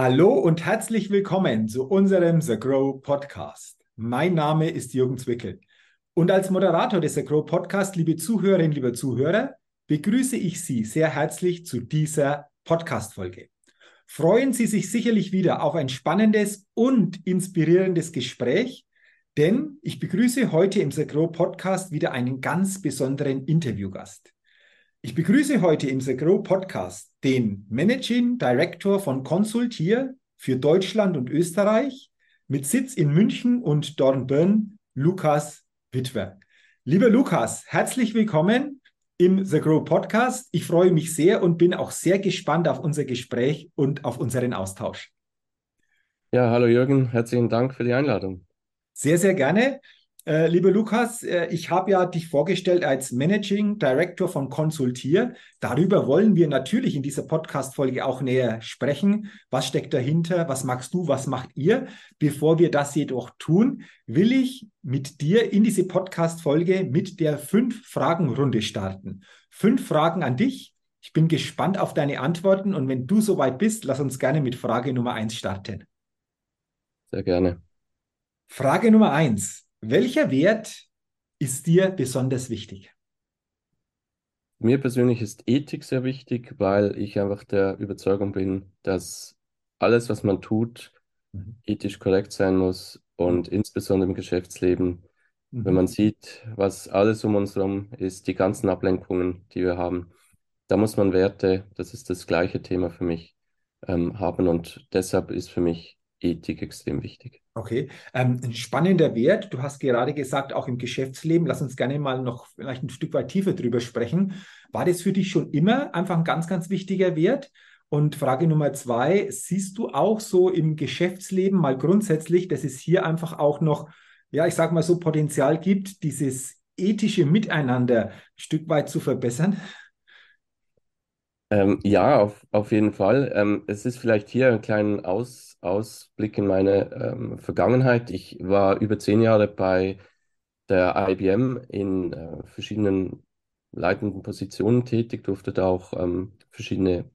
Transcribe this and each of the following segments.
Hallo und herzlich willkommen zu unserem The Grow Podcast. Mein Name ist Jürgen Zwickel und als Moderator des The Grow Podcast, liebe Zuhörerinnen, liebe Zuhörer, begrüße ich Sie sehr herzlich zu dieser Podcast-Folge. Freuen Sie sich sicherlich wieder auf ein spannendes und inspirierendes Gespräch, denn ich begrüße heute im The Grow Podcast wieder einen ganz besonderen Interviewgast. Ich begrüße heute im The Grow Podcast den Managing Director von Consultier für Deutschland und Österreich mit Sitz in München und Dornbirn, Lukas Witwer. Lieber Lukas, herzlich willkommen im The Grow Podcast. Ich freue mich sehr und bin auch sehr gespannt auf unser Gespräch und auf unseren Austausch. Ja, hallo Jürgen, herzlichen Dank für die Einladung. Sehr, sehr gerne. Äh, lieber Lukas, äh, ich habe ja dich vorgestellt als Managing Director von Consultier. Darüber wollen wir natürlich in dieser Podcast-Folge auch näher sprechen. Was steckt dahinter? Was magst du? Was macht ihr? Bevor wir das jedoch tun, will ich mit dir in diese Podcast-Folge mit der Fünf-Fragen-Runde starten. Fünf Fragen an dich. Ich bin gespannt auf deine Antworten und wenn du soweit bist, lass uns gerne mit Frage Nummer eins starten. Sehr gerne. Frage Nummer eins. Welcher Wert ist dir besonders wichtig? Mir persönlich ist Ethik sehr wichtig, weil ich einfach der Überzeugung bin, dass alles, was man tut, mhm. ethisch korrekt sein muss und insbesondere im Geschäftsleben, mhm. wenn man sieht, was alles um uns herum ist, die ganzen Ablenkungen, die wir haben, da muss man Werte, das ist das gleiche Thema für mich, ähm, haben und deshalb ist für mich Ethik extrem wichtig. Okay, ähm, ein spannender Wert. Du hast gerade gesagt, auch im Geschäftsleben. Lass uns gerne mal noch vielleicht ein Stück weit tiefer drüber sprechen. War das für dich schon immer einfach ein ganz, ganz wichtiger Wert? Und Frage Nummer zwei, siehst du auch so im Geschäftsleben mal grundsätzlich, dass es hier einfach auch noch, ja, ich sage mal so Potenzial gibt, dieses ethische Miteinander ein Stück weit zu verbessern? Ähm, ja, auf, auf jeden Fall. Ähm, es ist vielleicht hier ein kleiner Aus, Ausblick in meine ähm, Vergangenheit. Ich war über zehn Jahre bei der IBM in äh, verschiedenen leitenden Positionen tätig, durfte da auch ähm, verschiedene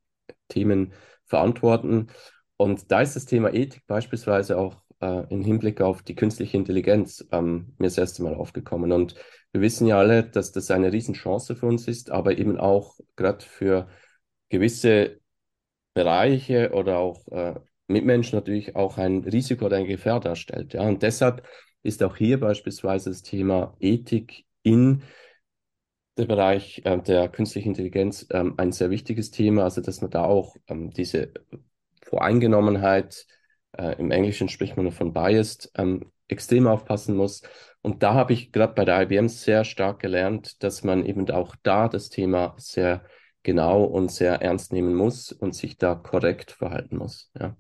Themen verantworten. Und da ist das Thema Ethik beispielsweise auch äh, im Hinblick auf die künstliche Intelligenz ähm, mir das erste Mal aufgekommen. Und wir wissen ja alle, dass das eine Riesenchance für uns ist, aber eben auch gerade für gewisse Bereiche oder auch äh, Mitmenschen natürlich auch ein Risiko oder eine Gefahr darstellt. Ja? Und deshalb ist auch hier beispielsweise das Thema Ethik in der Bereich äh, der künstlichen Intelligenz ähm, ein sehr wichtiges Thema, also dass man da auch ähm, diese Voreingenommenheit, äh, im Englischen spricht man von Biased, ähm, extrem aufpassen muss. Und da habe ich gerade bei der IBM sehr stark gelernt, dass man eben auch da das Thema sehr genau und sehr ernst nehmen muss und sich da korrekt verhalten muss. Ja.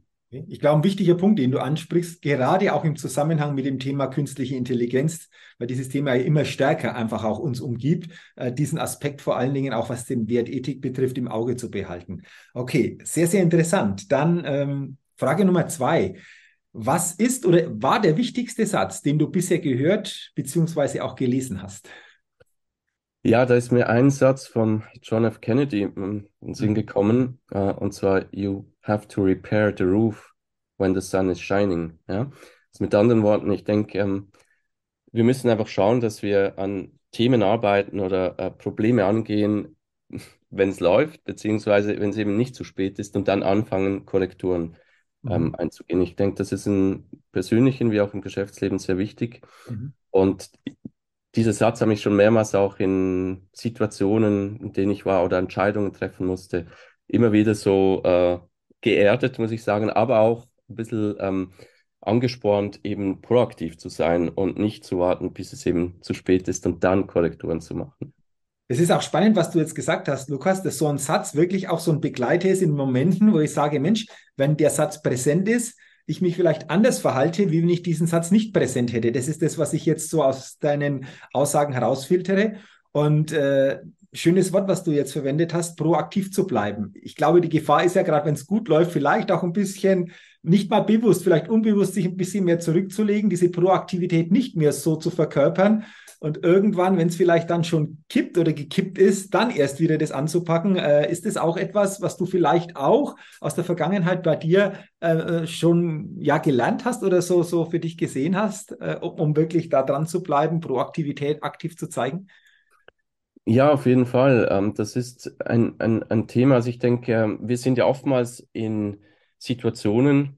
Ich glaube, ein wichtiger Punkt, den du ansprichst, gerade auch im Zusammenhang mit dem Thema künstliche Intelligenz, weil dieses Thema ja immer stärker einfach auch uns umgibt, äh, diesen Aspekt vor allen Dingen auch was den Wert Ethik betrifft, im Auge zu behalten. Okay, sehr, sehr interessant. Dann ähm, Frage Nummer zwei. Was ist oder war der wichtigste Satz, den du bisher gehört bzw. auch gelesen hast? Ja, da ist mir ein Satz von John F. Kennedy in den Sinn mhm. gekommen, uh, und zwar, You have to repair the roof when the sun is shining. Ja? Also mit anderen Worten, ich denke, ähm, wir müssen einfach schauen, dass wir an Themen arbeiten oder äh, Probleme angehen, wenn es läuft, beziehungsweise wenn es eben nicht zu spät ist und dann anfangen, Korrekturen ähm, mhm. einzugehen. Ich denke, das ist im persönlichen wie auch im Geschäftsleben sehr wichtig. Mhm. Und dieser Satz hat mich schon mehrmals auch in Situationen, in denen ich war oder Entscheidungen treffen musste, immer wieder so äh, geerdet, muss ich sagen, aber auch ein bisschen ähm, angespornt, eben proaktiv zu sein und nicht zu warten, bis es eben zu spät ist und dann Korrekturen zu machen. Es ist auch spannend, was du jetzt gesagt hast, Lukas, dass so ein Satz wirklich auch so ein Begleiter ist in Momenten, wo ich sage, Mensch, wenn der Satz präsent ist, ich mich vielleicht anders verhalte, wie wenn ich diesen Satz nicht präsent hätte. Das ist das, was ich jetzt so aus deinen Aussagen herausfiltere. Und äh, schönes Wort, was du jetzt verwendet hast, proaktiv zu bleiben. Ich glaube, die Gefahr ist ja gerade, wenn es gut läuft, vielleicht auch ein bisschen nicht mal bewusst, vielleicht unbewusst sich ein bisschen mehr zurückzulegen, diese Proaktivität nicht mehr so zu verkörpern und irgendwann, wenn es vielleicht dann schon kippt oder gekippt ist, dann erst wieder das anzupacken. Äh, ist das auch etwas, was du vielleicht auch aus der Vergangenheit bei dir äh, äh schon ja gelernt hast oder so, so für dich gesehen hast, äh, um, um wirklich da dran zu bleiben, Proaktivität aktiv zu zeigen? Ja, auf jeden Fall. Ähm, das ist ein, ein, ein Thema. Also ich denke, wir sind ja oftmals in Situationen,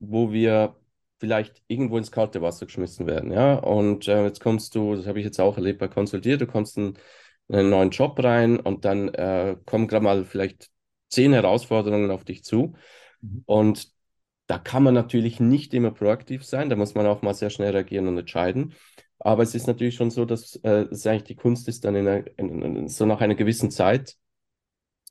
wo wir vielleicht irgendwo ins kalte Wasser geschmissen werden. Ja? Und äh, jetzt kommst du, das habe ich jetzt auch erlebt bei Konsultiert, du kommst in, in einen neuen Job rein und dann äh, kommen gerade mal vielleicht zehn Herausforderungen auf dich zu. Mhm. Und da kann man natürlich nicht immer proaktiv sein, da muss man auch mal sehr schnell reagieren und entscheiden. Aber es ist natürlich schon so, dass äh, es eigentlich die Kunst ist, dann in, einer, in, in, so nach einer gewissen Zeit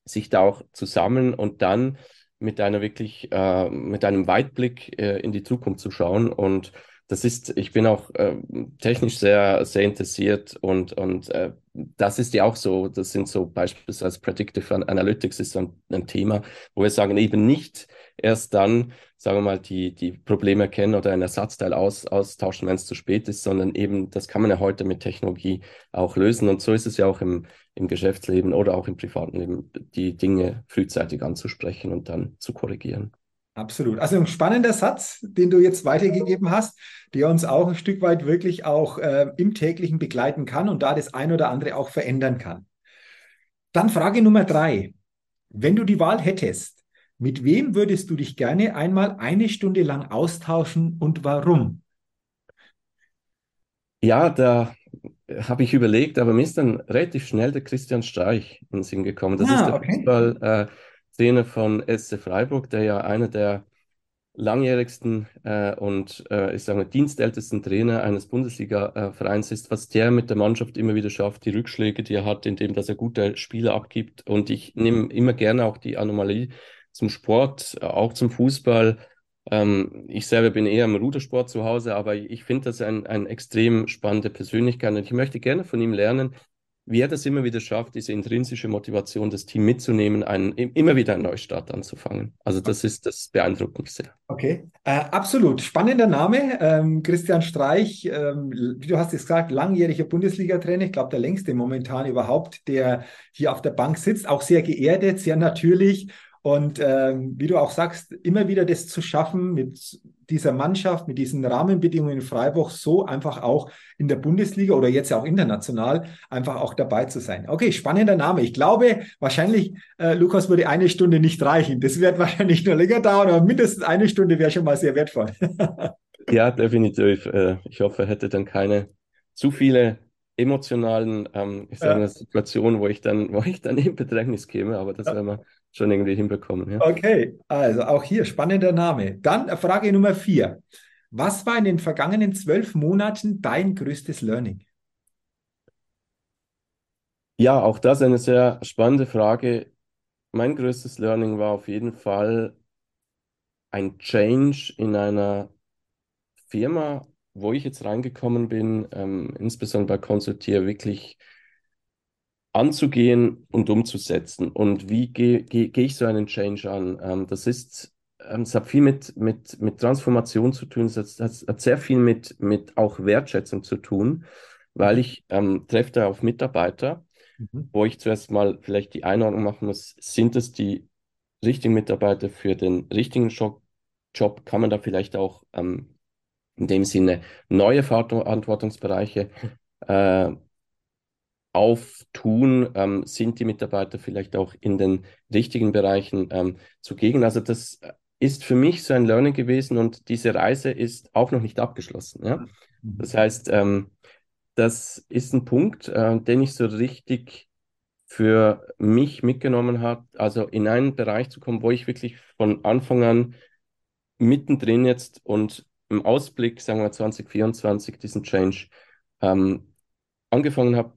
sich da auch zu sammeln und dann mit einer wirklich, äh, mit einem Weitblick äh, in die Zukunft zu schauen. Und das ist, ich bin auch äh, technisch sehr, sehr interessiert und, und äh, das ist ja auch so, das sind so beispielsweise Predictive Analytics ist ein, ein Thema, wo wir sagen, eben nicht erst dann, sagen wir mal, die, die Probleme erkennen oder ein Ersatzteil aus, austauschen, wenn es zu spät ist, sondern eben, das kann man ja heute mit Technologie auch lösen. Und so ist es ja auch im, im Geschäftsleben oder auch im privaten Leben, die Dinge frühzeitig anzusprechen und dann zu korrigieren. Absolut. Also ein spannender Satz, den du jetzt weitergegeben hast, der uns auch ein Stück weit wirklich auch äh, im täglichen begleiten kann und da das ein oder andere auch verändern kann. Dann Frage Nummer drei. Wenn du die Wahl hättest, mit wem würdest du dich gerne einmal eine Stunde lang austauschen und warum? Ja, da habe ich überlegt, aber mir ist dann relativ schnell der Christian Streich in den Sinn gekommen. Das ah, ist der okay. Fußball, äh, Trainer von SC Freiburg, der ja einer der langjährigsten äh, und äh, ich sage mal, dienstältesten Trainer eines Bundesliga-Vereins ist, was der mit der Mannschaft immer wieder schafft, die Rückschläge, die er hat, indem dass er gute Spiele abgibt. Und ich nehme immer gerne auch die Anomalie zum Sport, auch zum Fußball. Ähm, ich selber bin eher im Rudersport zu Hause, aber ich finde das ein, ein extrem spannende Persönlichkeit und ich möchte gerne von ihm lernen, wie er das immer wieder schafft, diese intrinsische Motivation, das Team mitzunehmen, einen, immer wieder einen Neustart anzufangen. Also das ist, das beeindruckt mich sehr. Okay, äh, absolut. Spannender Name. Ähm, Christian Streich, ähm, wie du hast es gesagt, langjähriger Bundesliga-Trainer, ich glaube der längste momentan überhaupt, der hier auf der Bank sitzt, auch sehr geerdet, sehr natürlich und ähm, wie du auch sagst, immer wieder das zu schaffen mit dieser Mannschaft, mit diesen Rahmenbedingungen in Freiburg, so einfach auch in der Bundesliga oder jetzt ja auch international einfach auch dabei zu sein. Okay, spannender Name. Ich glaube, wahrscheinlich, äh, Lukas, würde eine Stunde nicht reichen. Das wird wahrscheinlich nur länger dauern, aber mindestens eine Stunde wäre schon mal sehr wertvoll. ja, definitiv. Äh, ich hoffe, er hätte dann keine zu viele emotionalen ähm, ich sage, ja. Situationen, wo ich dann, wo ich dann in Bedrängnis käme, aber das ja. werden wir schon irgendwie hinbekommen. Ja. Okay, also auch hier spannender Name. Dann Frage Nummer vier. Was war in den vergangenen zwölf Monaten dein größtes Learning? Ja, auch das eine sehr spannende Frage. Mein größtes Learning war auf jeden Fall ein Change in einer Firma, wo ich jetzt reingekommen bin, ähm, insbesondere bei Konsultier, wirklich anzugehen und umzusetzen. Und wie gehe geh, geh ich so einen Change an? Ähm, das ist, ähm, es hat viel mit, mit, mit Transformation zu tun, es hat, es hat sehr viel mit, mit auch Wertschätzung zu tun, weil ich ähm, treffe da auf Mitarbeiter, mhm. wo ich zuerst mal vielleicht die Einordnung machen muss, sind es die richtigen Mitarbeiter für den richtigen Job? Job kann man da vielleicht auch ähm, in dem Sinne neue Verantwortungsbereiche äh, auftun, ähm, sind die Mitarbeiter vielleicht auch in den richtigen Bereichen ähm, zugegen. Also das ist für mich so ein Learning gewesen und diese Reise ist auch noch nicht abgeschlossen. Ja? Mhm. Das heißt, ähm, das ist ein Punkt, äh, den ich so richtig für mich mitgenommen habe, also in einen Bereich zu kommen, wo ich wirklich von Anfang an mittendrin jetzt und im Ausblick, sagen wir 2024, diesen Change ähm, angefangen habe,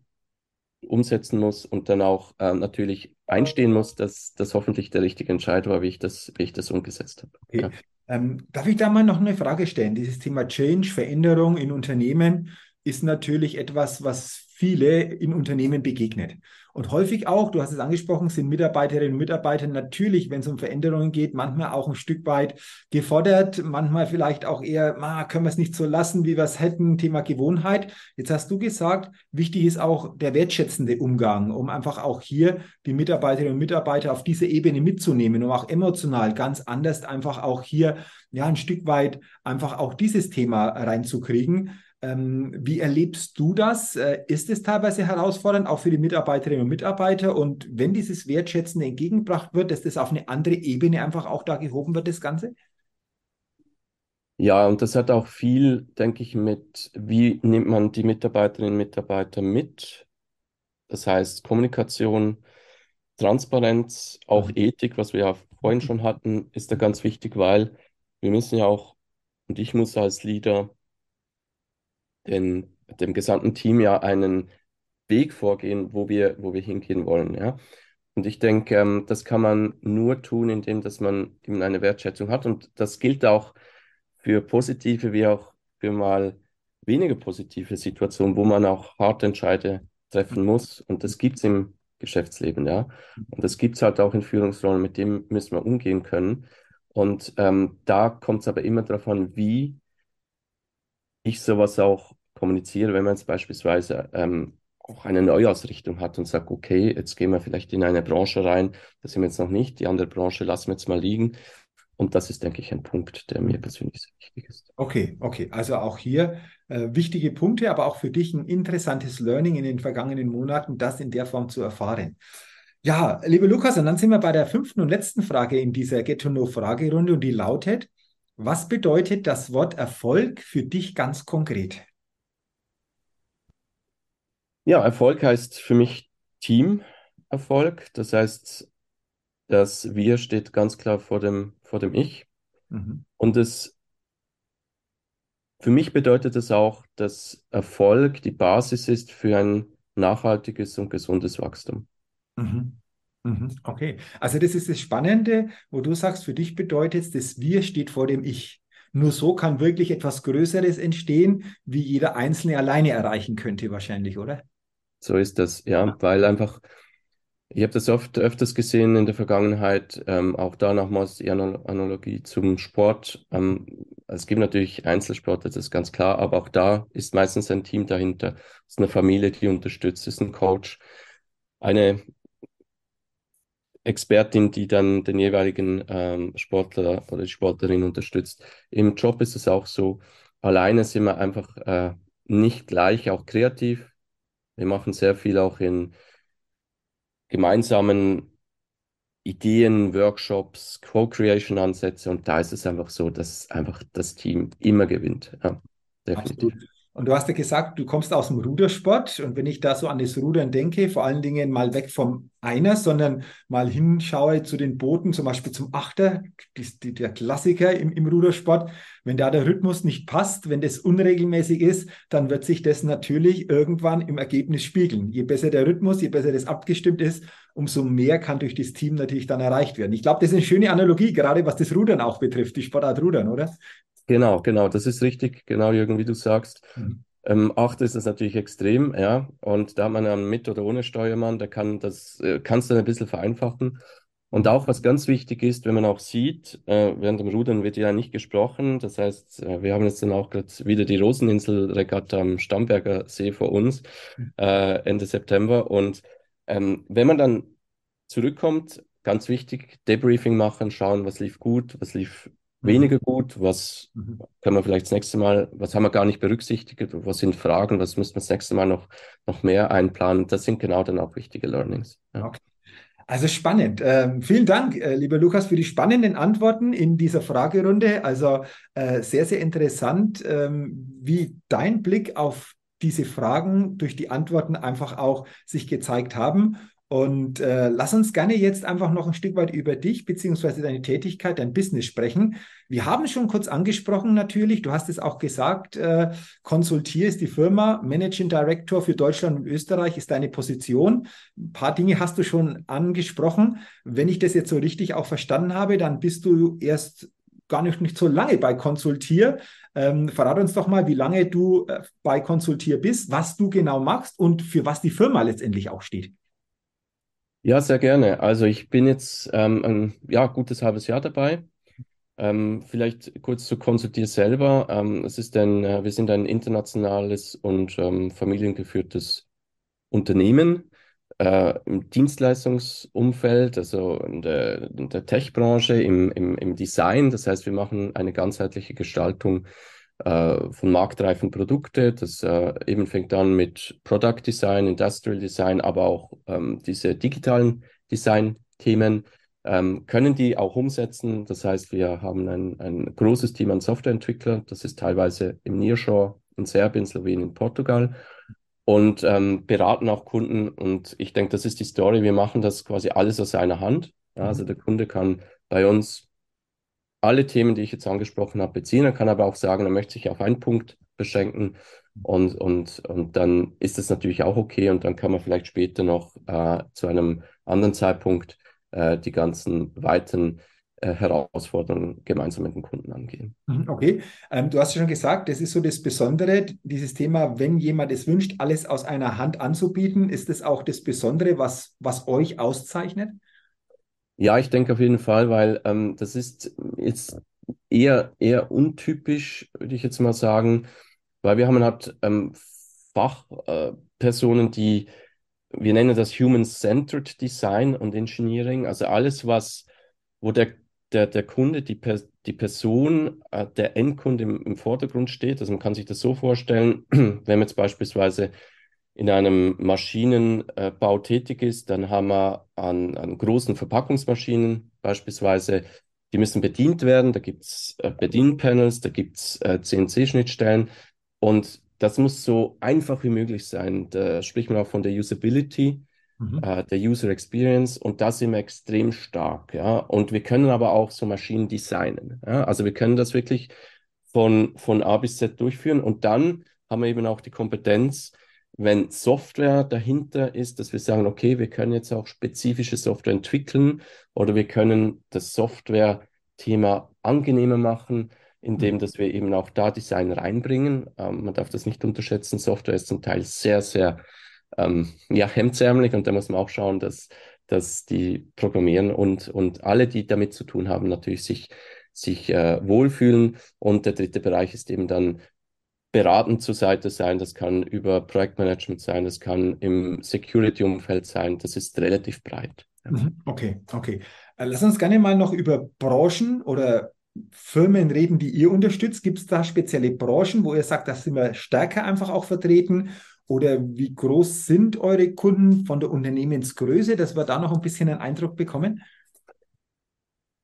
umsetzen muss und dann auch äh, natürlich einstehen muss, dass das hoffentlich der richtige Entscheid war, wie ich das, wie ich das umgesetzt habe. Okay. Ja. Ähm, darf ich da mal noch eine Frage stellen? Dieses Thema Change, Veränderung in Unternehmen ist natürlich etwas, was viele in Unternehmen begegnet. Und häufig auch, du hast es angesprochen, sind Mitarbeiterinnen und Mitarbeiter natürlich, wenn es um Veränderungen geht, manchmal auch ein Stück weit gefordert, manchmal vielleicht auch eher, ah, können wir es nicht so lassen, wie wir es hätten, Thema Gewohnheit. Jetzt hast du gesagt, wichtig ist auch der wertschätzende Umgang, um einfach auch hier die Mitarbeiterinnen und Mitarbeiter auf diese Ebene mitzunehmen, um auch emotional ganz anders einfach auch hier ja ein Stück weit einfach auch dieses Thema reinzukriegen. Ähm, wie erlebst du das? Äh, ist es teilweise herausfordernd, auch für die Mitarbeiterinnen und Mitarbeiter? Und wenn dieses Wertschätzen entgegengebracht wird, dass das auf eine andere Ebene einfach auch da gehoben wird, das Ganze? Ja, und das hat auch viel, denke ich, mit, wie nimmt man die Mitarbeiterinnen und Mitarbeiter mit? Das heißt, Kommunikation, Transparenz, auch mhm. Ethik, was wir ja vorhin schon hatten, ist da ganz wichtig, weil wir müssen ja auch, und ich muss als Leader den, dem gesamten Team ja einen Weg vorgehen, wo wir, wo wir hingehen wollen. Ja? Und ich denke, ähm, das kann man nur tun, indem dass man eben eine Wertschätzung hat. Und das gilt auch für positive wie auch für mal weniger positive Situationen, wo man auch harte Entscheide treffen muss. Und das gibt es im Geschäftsleben, ja. Und das gibt es halt auch in Führungsrollen, mit dem müssen wir umgehen können. Und ähm, da kommt es aber immer darauf an, wie ich sowas auch kommuniziere, wenn man jetzt beispielsweise ähm, auch eine Neuausrichtung hat und sagt, okay, jetzt gehen wir vielleicht in eine Branche rein, das sind wir jetzt noch nicht, die andere Branche lassen wir jetzt mal liegen. Und das ist, denke ich, ein Punkt, der mir persönlich sehr wichtig ist. Okay, okay. Also auch hier äh, wichtige Punkte, aber auch für dich ein interessantes Learning in den vergangenen Monaten, das in der Form zu erfahren. Ja, liebe Lukas, und dann sind wir bei der fünften und letzten Frage in dieser Get-to-Know-Fragerunde und die lautet, was bedeutet das Wort Erfolg für dich ganz konkret? Ja, Erfolg heißt für mich Teamerfolg. Das heißt, das Wir steht ganz klar vor dem, vor dem Ich. Mhm. Und es, für mich bedeutet es auch, dass Erfolg die Basis ist für ein nachhaltiges und gesundes Wachstum. Mhm. Okay, also das ist das Spannende, wo du sagst, für dich bedeutet das Wir steht vor dem Ich. Nur so kann wirklich etwas Größeres entstehen, wie jeder Einzelne alleine erreichen könnte, wahrscheinlich, oder? So ist das, ja, weil einfach, ich habe das oft öfters gesehen in der Vergangenheit, ähm, auch da nochmals die Analogie zum Sport. Ähm, es gibt natürlich Einzelsportler, das ist ganz klar, aber auch da ist meistens ein Team dahinter. Es ist eine Familie, die unterstützt, es ist ein Coach, eine Expertin, die dann den jeweiligen ähm, Sportler oder die Sportlerin unterstützt. Im Job ist es auch so, alleine sind wir einfach äh, nicht gleich, auch kreativ wir machen sehr viel auch in gemeinsamen Ideen, Workshops, Co-Creation-Ansätze und da ist es einfach so, dass einfach das Team immer gewinnt. Ja, definitiv. Absolut. Und du hast ja gesagt, du kommst aus dem Rudersport. Und wenn ich da so an das Rudern denke, vor allen Dingen mal weg vom Einer, sondern mal hinschaue zu den Booten, zum Beispiel zum Achter, die, die, der Klassiker im, im Rudersport. Wenn da der Rhythmus nicht passt, wenn das unregelmäßig ist, dann wird sich das natürlich irgendwann im Ergebnis spiegeln. Je besser der Rhythmus, je besser das abgestimmt ist, umso mehr kann durch das Team natürlich dann erreicht werden. Ich glaube, das ist eine schöne Analogie, gerade was das Rudern auch betrifft, die Sportart Rudern, oder? Genau, genau, das ist richtig, genau, Jürgen, wie du sagst. Mhm. Ähm, acht ist das natürlich extrem, ja. Und da hat man einen mit oder ohne Steuermann, der kann das, äh, kannst du ein bisschen vereinfachen. Und auch was ganz wichtig ist, wenn man auch sieht, äh, während dem Rudern wird ja nicht gesprochen. Das heißt, äh, wir haben jetzt dann auch gerade wieder die Roseninsel-Regatta am Stamberger See vor uns, mhm. äh, Ende September. Und ähm, wenn man dann zurückkommt, ganz wichtig, Debriefing machen, schauen, was lief gut, was lief. Weniger gut, was mhm. können wir vielleicht das nächste Mal, was haben wir gar nicht berücksichtigt, was sind Fragen, was müssen wir das nächste Mal noch, noch mehr einplanen. Das sind genau dann auch wichtige Learnings. Ja. Okay. Also spannend. Ähm, vielen Dank, äh, lieber Lukas, für die spannenden Antworten in dieser Fragerunde. Also äh, sehr, sehr interessant, ähm, wie dein Blick auf diese Fragen durch die Antworten einfach auch sich gezeigt haben. Und äh, lass uns gerne jetzt einfach noch ein Stück weit über dich beziehungsweise deine Tätigkeit, dein Business sprechen. Wir haben schon kurz angesprochen natürlich, du hast es auch gesagt, äh, Konsultier ist die Firma, Managing Director für Deutschland und Österreich ist deine Position. Ein paar Dinge hast du schon angesprochen. Wenn ich das jetzt so richtig auch verstanden habe, dann bist du erst gar nicht, nicht so lange bei Konsultier. Ähm, verrat uns doch mal, wie lange du äh, bei Konsultier bist, was du genau machst und für was die Firma letztendlich auch steht. Ja, sehr gerne. Also ich bin jetzt ähm, ein ja, gutes halbes Jahr dabei. Ähm, vielleicht kurz zu Konsultier selber. Ähm, es ist ein, äh, wir sind ein internationales und ähm, familiengeführtes Unternehmen äh, im Dienstleistungsumfeld, also in der, der Tech-Branche, im, im, im Design. Das heißt, wir machen eine ganzheitliche Gestaltung äh, von marktreifen Produkte. Das äh, eben fängt an mit Product Design, Industrial Design, aber auch ähm, diese digitalen Design-Themen ähm, können die auch umsetzen. Das heißt, wir haben ein, ein großes Team an Softwareentwicklern. Das ist teilweise im Nearshore in Serbien, Slowenien, Portugal und ähm, beraten auch Kunden. Und ich denke, das ist die Story. Wir machen das quasi alles aus einer Hand. Ja, also mhm. der Kunde kann bei uns alle Themen, die ich jetzt angesprochen habe, beziehen. Er kann aber auch sagen, er möchte sich auf einen Punkt beschränken. Und, und, und dann ist das natürlich auch okay. Und dann kann man vielleicht später noch äh, zu einem anderen Zeitpunkt äh, die ganzen weiteren äh, Herausforderungen gemeinsam mit dem Kunden angehen. Mhm, okay, ähm, du hast schon gesagt, das ist so das Besondere, dieses Thema, wenn jemand es wünscht, alles aus einer Hand anzubieten, ist das auch das Besondere, was, was euch auszeichnet? Ja, ich denke auf jeden Fall, weil ähm, das ist jetzt eher, eher untypisch, würde ich jetzt mal sagen, weil wir haben halt ähm, Fachpersonen, äh, die wir nennen das Human-Centered Design und Engineering, also alles, was, wo der, der, der Kunde, die, per, die Person, äh, der Endkunde im, im Vordergrund steht. Also man kann sich das so vorstellen, wenn man jetzt beispielsweise in einem Maschinenbau tätig ist, dann haben wir an, an großen Verpackungsmaschinen beispielsweise, die müssen bedient werden, da gibt es äh, Bedienpanels, da gibt es äh, CNC-Schnittstellen und das muss so einfach wie möglich sein. Da spricht man auch von der Usability, mhm. äh, der User Experience und da sind wir extrem stark. Ja? Und wir können aber auch so Maschinen designen. Ja? Also wir können das wirklich von, von A bis Z durchführen und dann haben wir eben auch die Kompetenz, wenn Software dahinter ist, dass wir sagen, okay, wir können jetzt auch spezifische Software entwickeln oder wir können das Software-Thema angenehmer machen indem mhm. dass wir eben auch da Design reinbringen. Ähm, man darf das nicht unterschätzen. Software ist zum Teil sehr, sehr ähm, ja, hemdsärmelig und da muss man auch schauen, dass, dass die Programmieren und, und alle, die damit zu tun haben, natürlich sich, sich äh, wohlfühlen. Und der dritte Bereich ist eben dann beratend zur Seite sein. Das kann über Projektmanagement sein, das kann im Security-Umfeld sein. Das ist relativ breit. Mhm. Okay, okay. Äh, lass uns gerne mal noch über Branchen oder Firmen reden, die ihr unterstützt? Gibt es da spezielle Branchen, wo ihr sagt, da sind wir stärker einfach auch vertreten? Oder wie groß sind eure Kunden von der Unternehmensgröße, dass wir da noch ein bisschen einen Eindruck bekommen?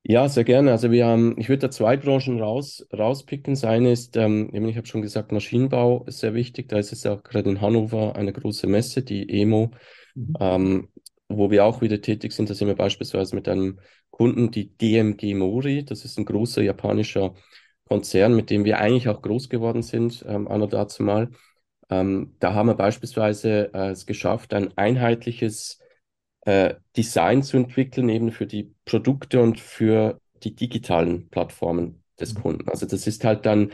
Ja, sehr gerne. Also wir haben, ich würde da zwei Branchen raus, rauspicken. Das eine ist, ähm, ich habe schon gesagt, Maschinenbau ist sehr wichtig. Da ist es auch gerade in Hannover eine große Messe, die EMO, mhm. ähm, wo wir auch wieder tätig sind. Da sind wir beispielsweise mit einem Kunden, die DMG Mori. Das ist ein großer japanischer Konzern, mit dem wir eigentlich auch groß geworden sind, ähm, anno dazu mal. Ähm, da haben wir beispielsweise äh, es geschafft, ein einheitliches äh, Design zu entwickeln, eben für die Produkte und für die digitalen Plattformen des mhm. Kunden. Also das ist halt dann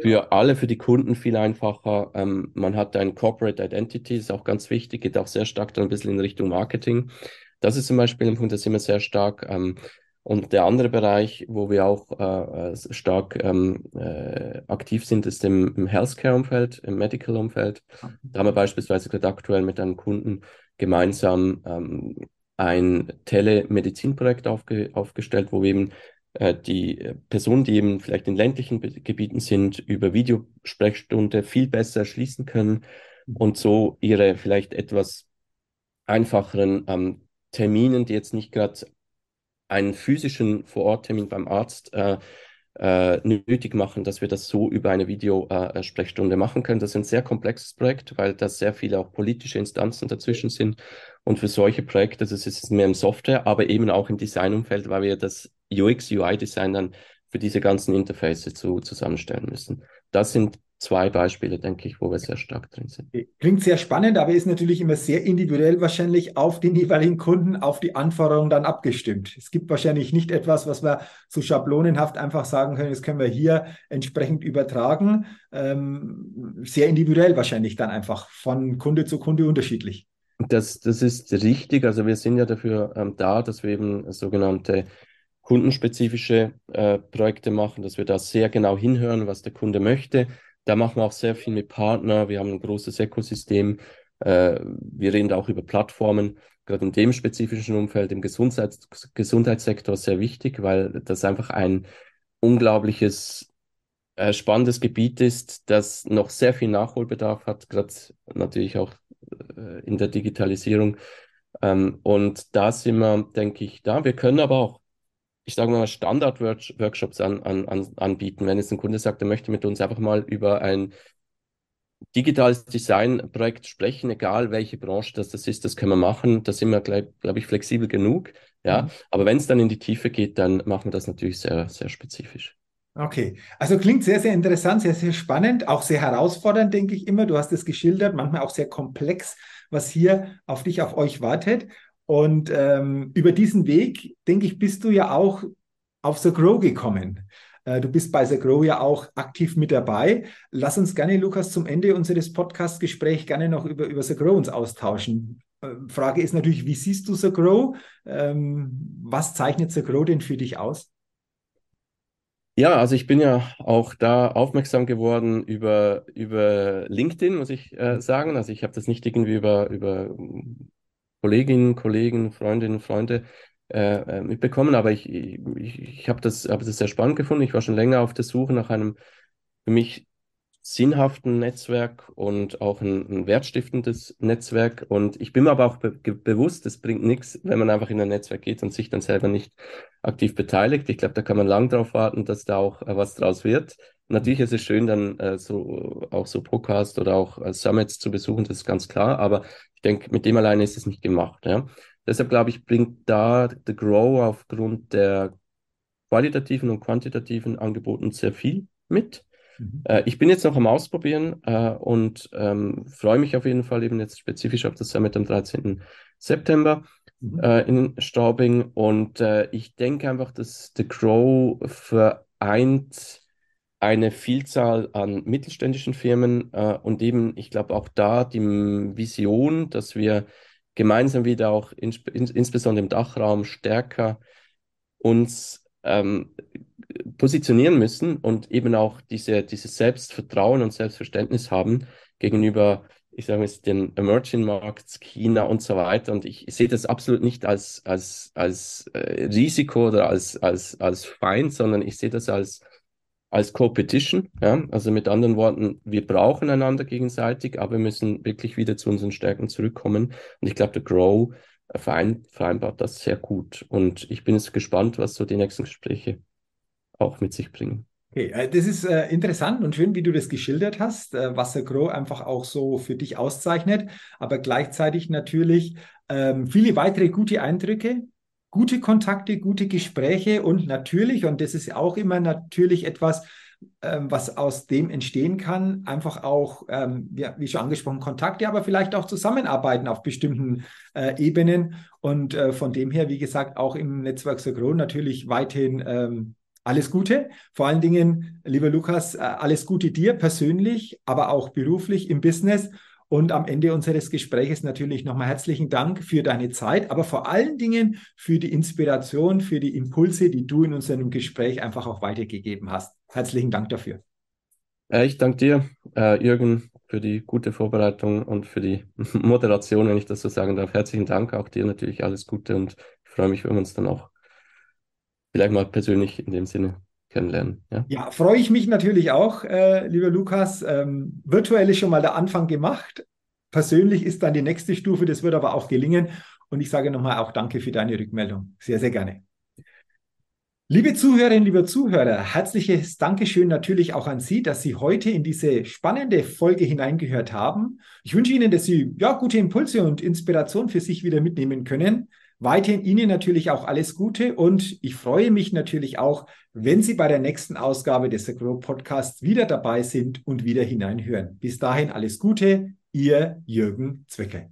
für alle, für die Kunden viel einfacher. Ähm, man hat ein Corporate Identity, ist auch ganz wichtig, geht auch sehr stark dann ein bisschen in Richtung Marketing. Das ist zum Beispiel ein Punkt, da sind wir sehr stark. Ähm, und der andere Bereich, wo wir auch äh, äh, stark ähm, äh, aktiv sind, ist im, im Healthcare-Umfeld, im Medical-Umfeld. Da haben wir beispielsweise gerade aktuell mit einem Kunden gemeinsam ähm, ein Telemedizinprojekt aufge aufgestellt, wo wir eben äh, die Personen, die eben vielleicht in ländlichen Gebieten sind, über Videosprechstunde viel besser schließen können und so ihre vielleicht etwas einfacheren ähm, Terminen, die jetzt nicht gerade einen physischen Vororttermin beim Arzt äh, äh, nötig machen, dass wir das so über eine Videosprechstunde äh, machen können. Das ist ein sehr komplexes Projekt, weil da sehr viele auch politische Instanzen dazwischen sind. Und für solche Projekte, das ist mehr im Software, aber eben auch im Designumfeld, weil wir das UX-UI-Design dann für diese ganzen Interfaces zu, zusammenstellen müssen. Das sind zwei Beispiele, denke ich, wo wir sehr stark drin sind. Klingt sehr spannend, aber ist natürlich immer sehr individuell wahrscheinlich auf den jeweiligen Kunden, auf die Anforderungen dann abgestimmt. Es gibt wahrscheinlich nicht etwas, was wir so schablonenhaft einfach sagen können, das können wir hier entsprechend übertragen. Ähm, sehr individuell wahrscheinlich dann einfach von Kunde zu Kunde unterschiedlich. Das, das ist richtig. Also wir sind ja dafür ähm, da, dass wir eben sogenannte kundenspezifische äh, Projekte machen, dass wir da sehr genau hinhören, was der Kunde möchte da machen wir auch sehr viel mit Partnern. Wir haben ein großes Ökosystem. Äh, wir reden auch über Plattformen. Gerade in dem spezifischen Umfeld, im Gesundheits Gesundheitssektor, sehr wichtig, weil das einfach ein unglaubliches, äh, spannendes Gebiet ist, das noch sehr viel Nachholbedarf hat, gerade natürlich auch äh, in der Digitalisierung. Ähm, und da sind wir, denke ich, da. Wir können aber auch ich sage mal, Standard-Workshops an, an, an, anbieten. Wenn jetzt ein Kunde sagt, er möchte mit uns einfach mal über ein digitales Design-Projekt sprechen, egal welche Branche das, das ist, das können wir machen. Da sind wir, glaube glaub ich, flexibel genug. Ja, mhm. aber wenn es dann in die Tiefe geht, dann machen wir das natürlich sehr, sehr spezifisch. Okay, also klingt sehr, sehr interessant, sehr, sehr spannend, auch sehr herausfordernd, denke ich immer. Du hast es geschildert, manchmal auch sehr komplex, was hier auf dich, auf euch wartet. Und ähm, über diesen Weg, denke ich, bist du ja auch auf The Grow gekommen. Äh, du bist bei The Grow ja auch aktiv mit dabei. Lass uns gerne, Lukas, zum Ende unseres Podcast-Gesprächs gerne noch über, über The Grow uns austauschen. Äh, Frage ist natürlich, wie siehst du The Grow? Ähm, was zeichnet The Grow denn für dich aus? Ja, also ich bin ja auch da aufmerksam geworden über, über LinkedIn, muss ich äh, sagen. Also ich habe das nicht irgendwie über, über Kolleginnen, Kollegen, Freundinnen, Freunde äh, äh, mitbekommen, aber ich, ich, ich habe das, hab das sehr spannend gefunden. Ich war schon länger auf der Suche nach einem für mich sinnhaften Netzwerk und auch ein, ein wertstiftendes Netzwerk. Und ich bin mir aber auch be bewusst, es bringt nichts, wenn man einfach in ein Netzwerk geht und sich dann selber nicht aktiv beteiligt. Ich glaube, da kann man lang darauf warten, dass da auch äh, was draus wird. Natürlich ist es schön, dann äh, so auch so Podcast oder auch äh, Summits zu besuchen, das ist ganz klar. Aber ich denke, mit dem alleine ist es nicht gemacht. Ja? Deshalb glaube ich, bringt da The Grow aufgrund der qualitativen und quantitativen Angeboten sehr viel mit. Mhm. Äh, ich bin jetzt noch am Ausprobieren äh, und ähm, freue mich auf jeden Fall eben jetzt spezifisch auf das Summit am 13. September mhm. äh, in Straubing. Und äh, ich denke einfach, dass The Grow vereint eine Vielzahl an mittelständischen Firmen äh, und eben, ich glaube, auch da die Vision, dass wir gemeinsam wieder auch in, in, insbesondere im Dachraum stärker uns ähm, positionieren müssen und eben auch diese, dieses Selbstvertrauen und Selbstverständnis haben gegenüber, ich sage jetzt, den Emerging Markets, China und so weiter. Und ich, sehe das absolut nicht als, als, als äh, Risiko oder als, als, als Feind, sondern ich sehe das als als Competition. Ja? Also mit anderen Worten, wir brauchen einander gegenseitig, aber wir müssen wirklich wieder zu unseren Stärken zurückkommen. Und ich glaube, der Grow verein, vereinbart das sehr gut. Und ich bin jetzt gespannt, was so die nächsten Gespräche auch mit sich bringen. Okay, äh, das ist äh, interessant und schön, wie du das geschildert hast, äh, was der Grow einfach auch so für dich auszeichnet, aber gleichzeitig natürlich ähm, viele weitere gute Eindrücke, gute Kontakte, gute Gespräche und natürlich, und das ist auch immer natürlich etwas, ähm, was aus dem entstehen kann, einfach auch, ähm, ja, wie schon angesprochen, Kontakte, aber vielleicht auch Zusammenarbeiten auf bestimmten äh, Ebenen. Und äh, von dem her, wie gesagt, auch im Netzwerk Sagro natürlich weiterhin ähm, alles Gute. Vor allen Dingen, lieber Lukas, äh, alles Gute dir persönlich, aber auch beruflich im Business. Und am Ende unseres Gesprächs natürlich nochmal herzlichen Dank für deine Zeit, aber vor allen Dingen für die Inspiration, für die Impulse, die du in unserem Gespräch einfach auch weitergegeben hast. Herzlichen Dank dafür. Äh, ich danke dir, äh, Jürgen, für die gute Vorbereitung und für die Moderation, wenn ich das so sagen darf. Herzlichen Dank, auch dir natürlich alles Gute und ich freue mich, wenn wir uns dann auch vielleicht mal persönlich in dem Sinne kennenlernen. Ja, ja freue ich mich natürlich auch, äh, lieber Lukas. Ähm, virtuell ist schon mal der Anfang gemacht. Persönlich ist dann die nächste Stufe, das wird aber auch gelingen. Und ich sage nochmal auch danke für deine Rückmeldung. Sehr, sehr gerne. Liebe Zuhörerinnen, liebe Zuhörer, herzliches Dankeschön natürlich auch an Sie, dass Sie heute in diese spannende Folge hineingehört haben. Ich wünsche Ihnen, dass Sie ja, gute Impulse und Inspiration für sich wieder mitnehmen können. Weiterhin Ihnen natürlich auch alles Gute und ich freue mich natürlich auch, wenn Sie bei der nächsten Ausgabe des Grow Podcasts wieder dabei sind und wieder hineinhören. Bis dahin alles Gute, Ihr Jürgen Zwickel.